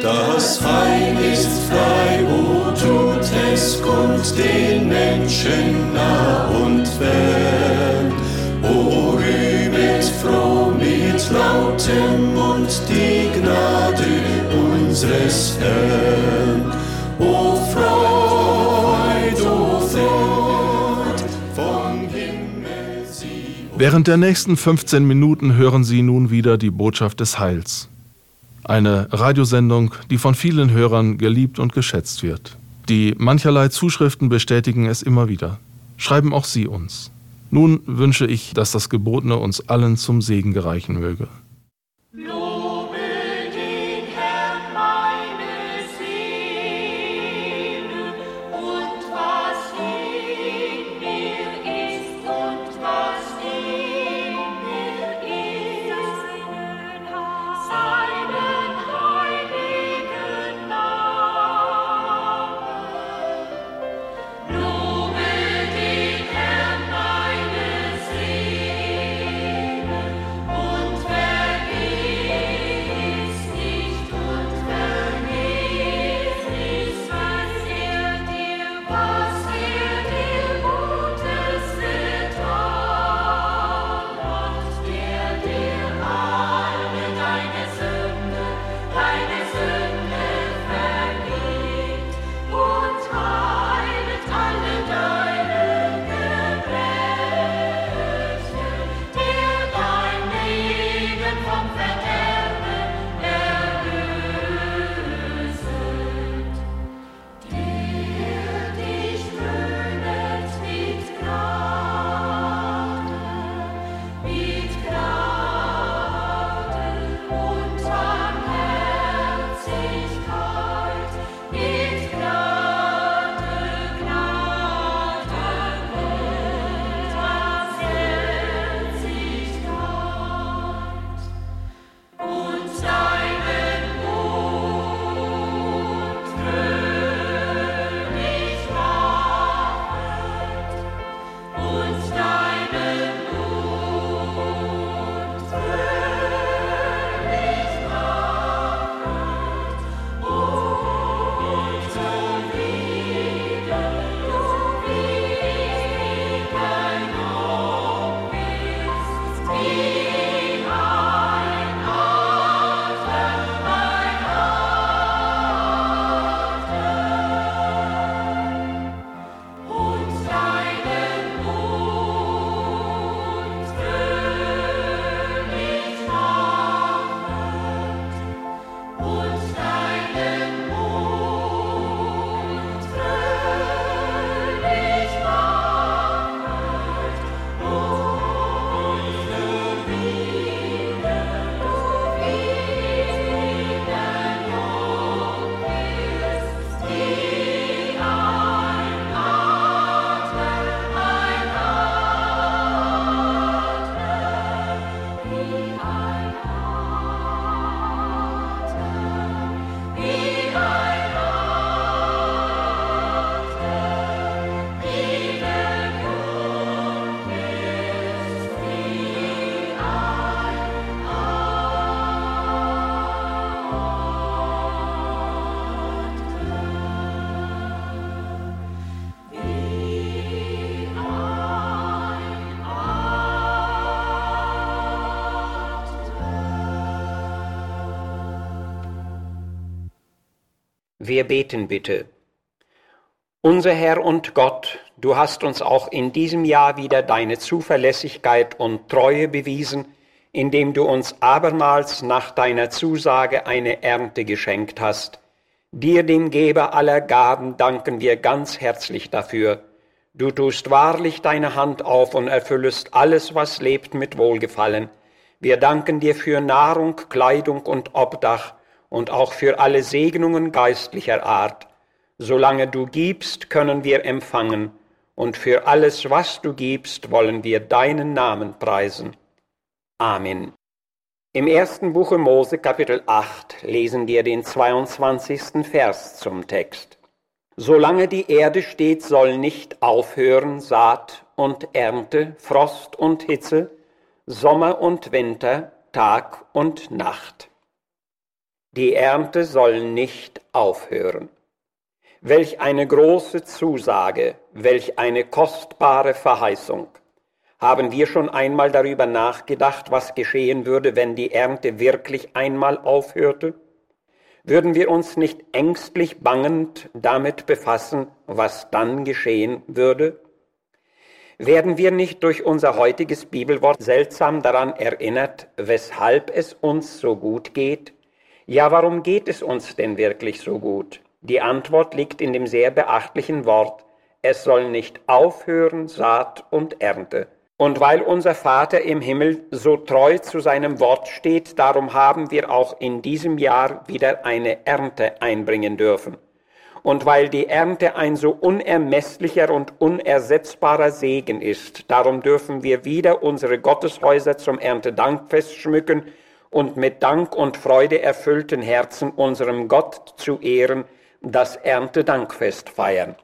Das Heil ist frei, o tut es kund den Menschen nah und fern. O rühmet froh mit lautem Mund die Gnade unseres Herrn. O Freud, o Freud, vom Himmel sie. Während der nächsten 15 Minuten hören Sie nun wieder die Botschaft des Heils. Eine Radiosendung, die von vielen Hörern geliebt und geschätzt wird. Die mancherlei Zuschriften bestätigen es immer wieder. Schreiben auch Sie uns. Nun wünsche ich, dass das Gebotene uns allen zum Segen gereichen möge. Wir beten bitte. Unser Herr und Gott, du hast uns auch in diesem Jahr wieder deine Zuverlässigkeit und Treue bewiesen, indem du uns abermals nach deiner Zusage eine Ernte geschenkt hast. Dir, dem Geber aller Gaben, danken wir ganz herzlich dafür. Du tust wahrlich deine Hand auf und erfüllest alles, was lebt, mit Wohlgefallen. Wir danken dir für Nahrung, Kleidung und Obdach und auch für alle Segnungen geistlicher Art. Solange du gibst, können wir empfangen, und für alles, was du gibst, wollen wir deinen Namen preisen. Amen. Im ersten Buche Mose Kapitel 8 lesen wir den 22. Vers zum Text. Solange die Erde steht, soll nicht aufhören Saat und Ernte, Frost und Hitze, Sommer und Winter, Tag und Nacht. Die Ernte soll nicht aufhören. Welch eine große Zusage, welch eine kostbare Verheißung. Haben wir schon einmal darüber nachgedacht, was geschehen würde, wenn die Ernte wirklich einmal aufhörte? Würden wir uns nicht ängstlich bangend damit befassen, was dann geschehen würde? Werden wir nicht durch unser heutiges Bibelwort seltsam daran erinnert, weshalb es uns so gut geht? Ja, warum geht es uns denn wirklich so gut? Die Antwort liegt in dem sehr beachtlichen Wort, es soll nicht aufhören Saat und Ernte. Und weil unser Vater im Himmel so treu zu seinem Wort steht, darum haben wir auch in diesem Jahr wieder eine Ernte einbringen dürfen. Und weil die Ernte ein so unermesslicher und unersetzbarer Segen ist, darum dürfen wir wieder unsere Gotteshäuser zum Erntedankfest schmücken und mit Dank und Freude erfüllten Herzen unserem Gott zu ehren, das Erntedankfest feiern.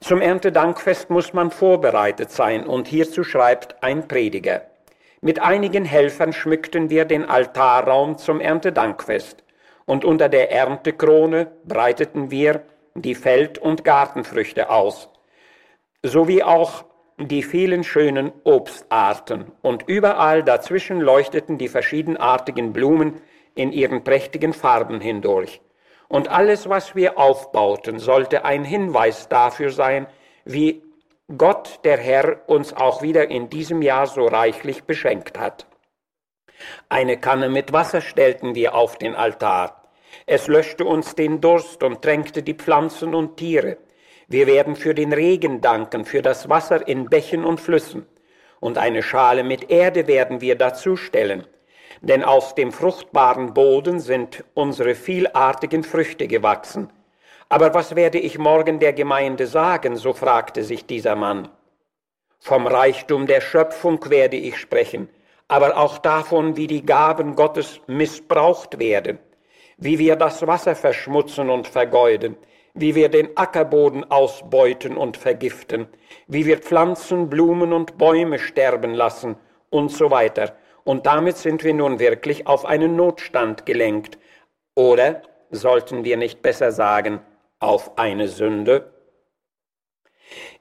Zum Erntedankfest muss man vorbereitet sein und hierzu schreibt ein Prediger. Mit einigen Helfern schmückten wir den Altarraum zum Erntedankfest und unter der Erntekrone breiteten wir die Feld- und Gartenfrüchte aus, sowie auch die vielen schönen Obstarten und überall dazwischen leuchteten die verschiedenartigen Blumen in ihren prächtigen Farben hindurch. Und alles, was wir aufbauten, sollte ein Hinweis dafür sein, wie Gott, der Herr, uns auch wieder in diesem Jahr so reichlich beschenkt hat. Eine Kanne mit Wasser stellten wir auf den Altar. Es löschte uns den Durst und tränkte die Pflanzen und Tiere. Wir werden für den Regen danken, für das Wasser in Bächen und Flüssen. Und eine Schale mit Erde werden wir dazu stellen denn aus dem fruchtbaren Boden sind unsere vielartigen Früchte gewachsen. Aber was werde ich morgen der Gemeinde sagen? so fragte sich dieser Mann. Vom Reichtum der Schöpfung werde ich sprechen, aber auch davon, wie die Gaben Gottes missbraucht werden, wie wir das Wasser verschmutzen und vergeuden, wie wir den Ackerboden ausbeuten und vergiften, wie wir Pflanzen, Blumen und Bäume sterben lassen und so weiter. Und damit sind wir nun wirklich auf einen Notstand gelenkt. Oder sollten wir nicht besser sagen, auf eine Sünde?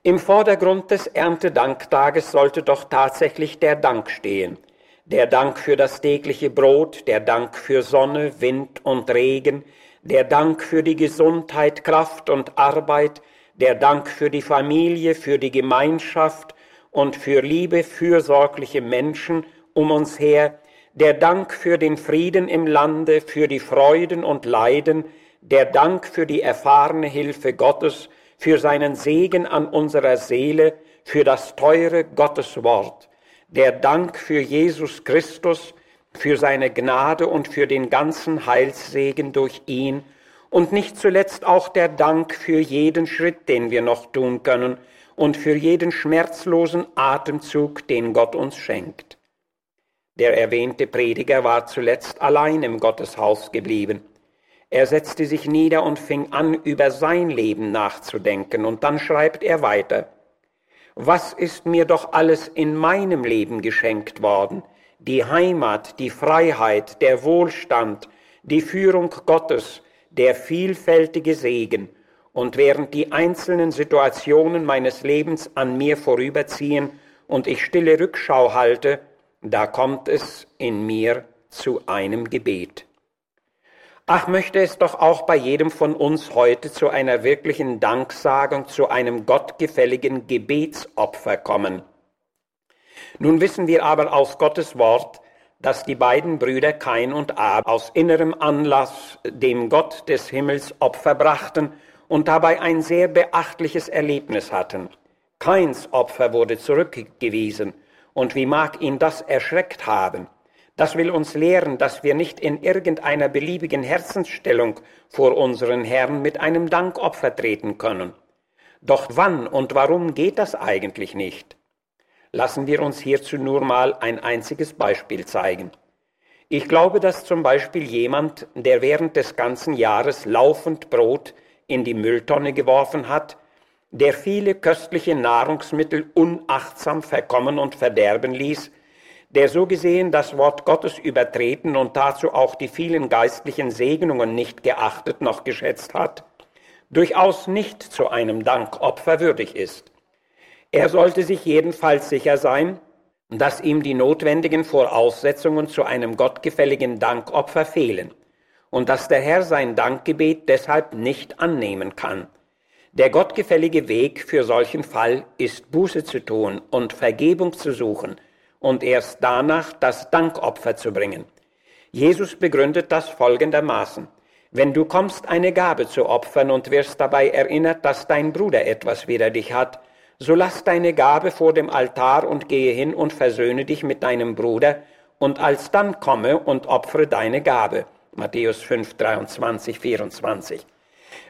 Im Vordergrund des Erntedanktages sollte doch tatsächlich der Dank stehen. Der Dank für das tägliche Brot, der Dank für Sonne, Wind und Regen, der Dank für die Gesundheit, Kraft und Arbeit, der Dank für die Familie, für die Gemeinschaft und für liebe, fürsorgliche Menschen um uns her, der Dank für den Frieden im Lande, für die Freuden und Leiden, der Dank für die erfahrene Hilfe Gottes, für seinen Segen an unserer Seele, für das teure Gotteswort, der Dank für Jesus Christus, für seine Gnade und für den ganzen Heilssegen durch ihn und nicht zuletzt auch der Dank für jeden Schritt, den wir noch tun können und für jeden schmerzlosen Atemzug, den Gott uns schenkt. Der erwähnte Prediger war zuletzt allein im Gotteshaus geblieben. Er setzte sich nieder und fing an, über sein Leben nachzudenken, und dann schreibt er weiter. Was ist mir doch alles in meinem Leben geschenkt worden? Die Heimat, die Freiheit, der Wohlstand, die Führung Gottes, der vielfältige Segen. Und während die einzelnen Situationen meines Lebens an mir vorüberziehen und ich stille Rückschau halte, da kommt es in mir zu einem Gebet. Ach, möchte es doch auch bei jedem von uns heute zu einer wirklichen Danksagung, zu einem gottgefälligen Gebetsopfer kommen. Nun wissen wir aber aus Gottes Wort, dass die beiden Brüder Kain und Abel aus innerem Anlass dem Gott des Himmels Opfer brachten und dabei ein sehr beachtliches Erlebnis hatten. Kains Opfer wurde zurückgewiesen und wie mag ihn das erschreckt haben? Das will uns lehren, dass wir nicht in irgendeiner beliebigen Herzensstellung vor unseren Herrn mit einem Dankopfer treten können. Doch wann und warum geht das eigentlich nicht? Lassen wir uns hierzu nur mal ein einziges Beispiel zeigen. Ich glaube, dass zum Beispiel jemand, der während des ganzen Jahres laufend Brot in die Mülltonne geworfen hat, der viele köstliche Nahrungsmittel unachtsam verkommen und verderben ließ, der so gesehen das Wort Gottes übertreten und dazu auch die vielen geistlichen Segnungen nicht geachtet noch geschätzt hat, durchaus nicht zu einem Dankopfer würdig ist. Er sollte sich jedenfalls sicher sein, dass ihm die notwendigen Voraussetzungen zu einem gottgefälligen Dankopfer fehlen und dass der Herr sein Dankgebet deshalb nicht annehmen kann. Der gottgefällige Weg für solchen Fall ist Buße zu tun und Vergebung zu suchen und erst danach das Dankopfer zu bringen. Jesus begründet das folgendermaßen. Wenn du kommst, eine Gabe zu opfern und wirst dabei erinnert, dass dein Bruder etwas wider dich hat, so lass deine Gabe vor dem Altar und gehe hin und versöhne dich mit deinem Bruder, und alsdann komme und opfere deine Gabe. Matthäus 5, 23, 24.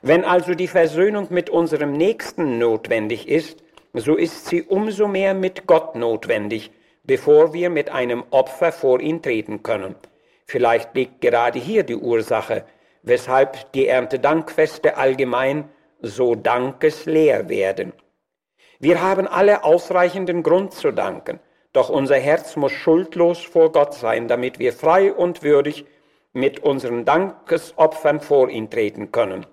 Wenn also die Versöhnung mit unserem Nächsten notwendig ist, so ist sie umso mehr mit Gott notwendig, bevor wir mit einem Opfer vor ihn treten können. Vielleicht liegt gerade hier die Ursache, weshalb die Erntedankfeste allgemein so dankesleer werden. Wir haben alle ausreichenden Grund zu danken, doch unser Herz muss schuldlos vor Gott sein, damit wir frei und würdig mit unseren Dankesopfern vor ihn treten können.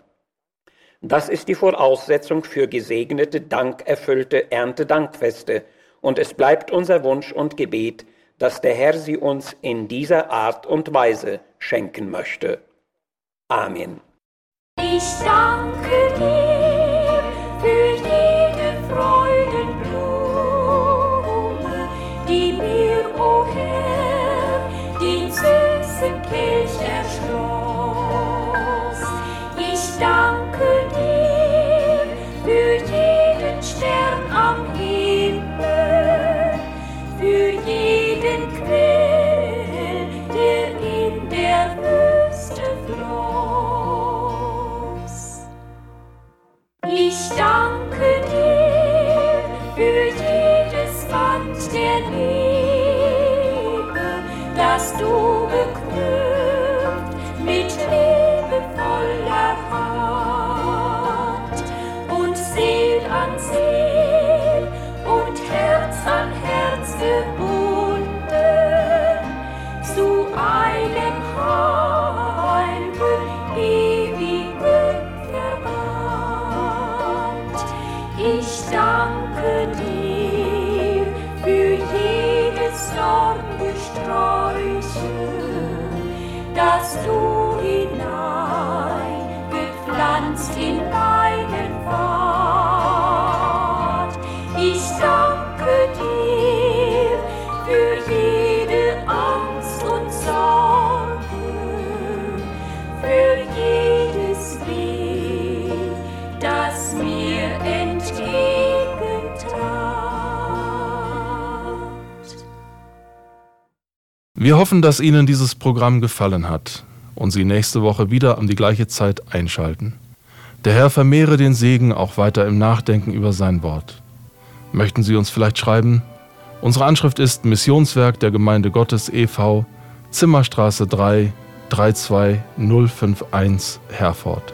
Das ist die Voraussetzung für gesegnete, dankerfüllte Erntedankfeste, und es bleibt unser Wunsch und Gebet, dass der Herr sie uns in dieser Art und Weise schenken möchte. Amen. Ich danke dir Wir hoffen, dass Ihnen dieses Programm gefallen hat und Sie nächste Woche wieder um die gleiche Zeit einschalten. Der Herr vermehre den Segen auch weiter im Nachdenken über sein Wort. Möchten Sie uns vielleicht schreiben? Unsere Anschrift ist Missionswerk der Gemeinde Gottes e.V., Zimmerstraße 3, 32051 Herford.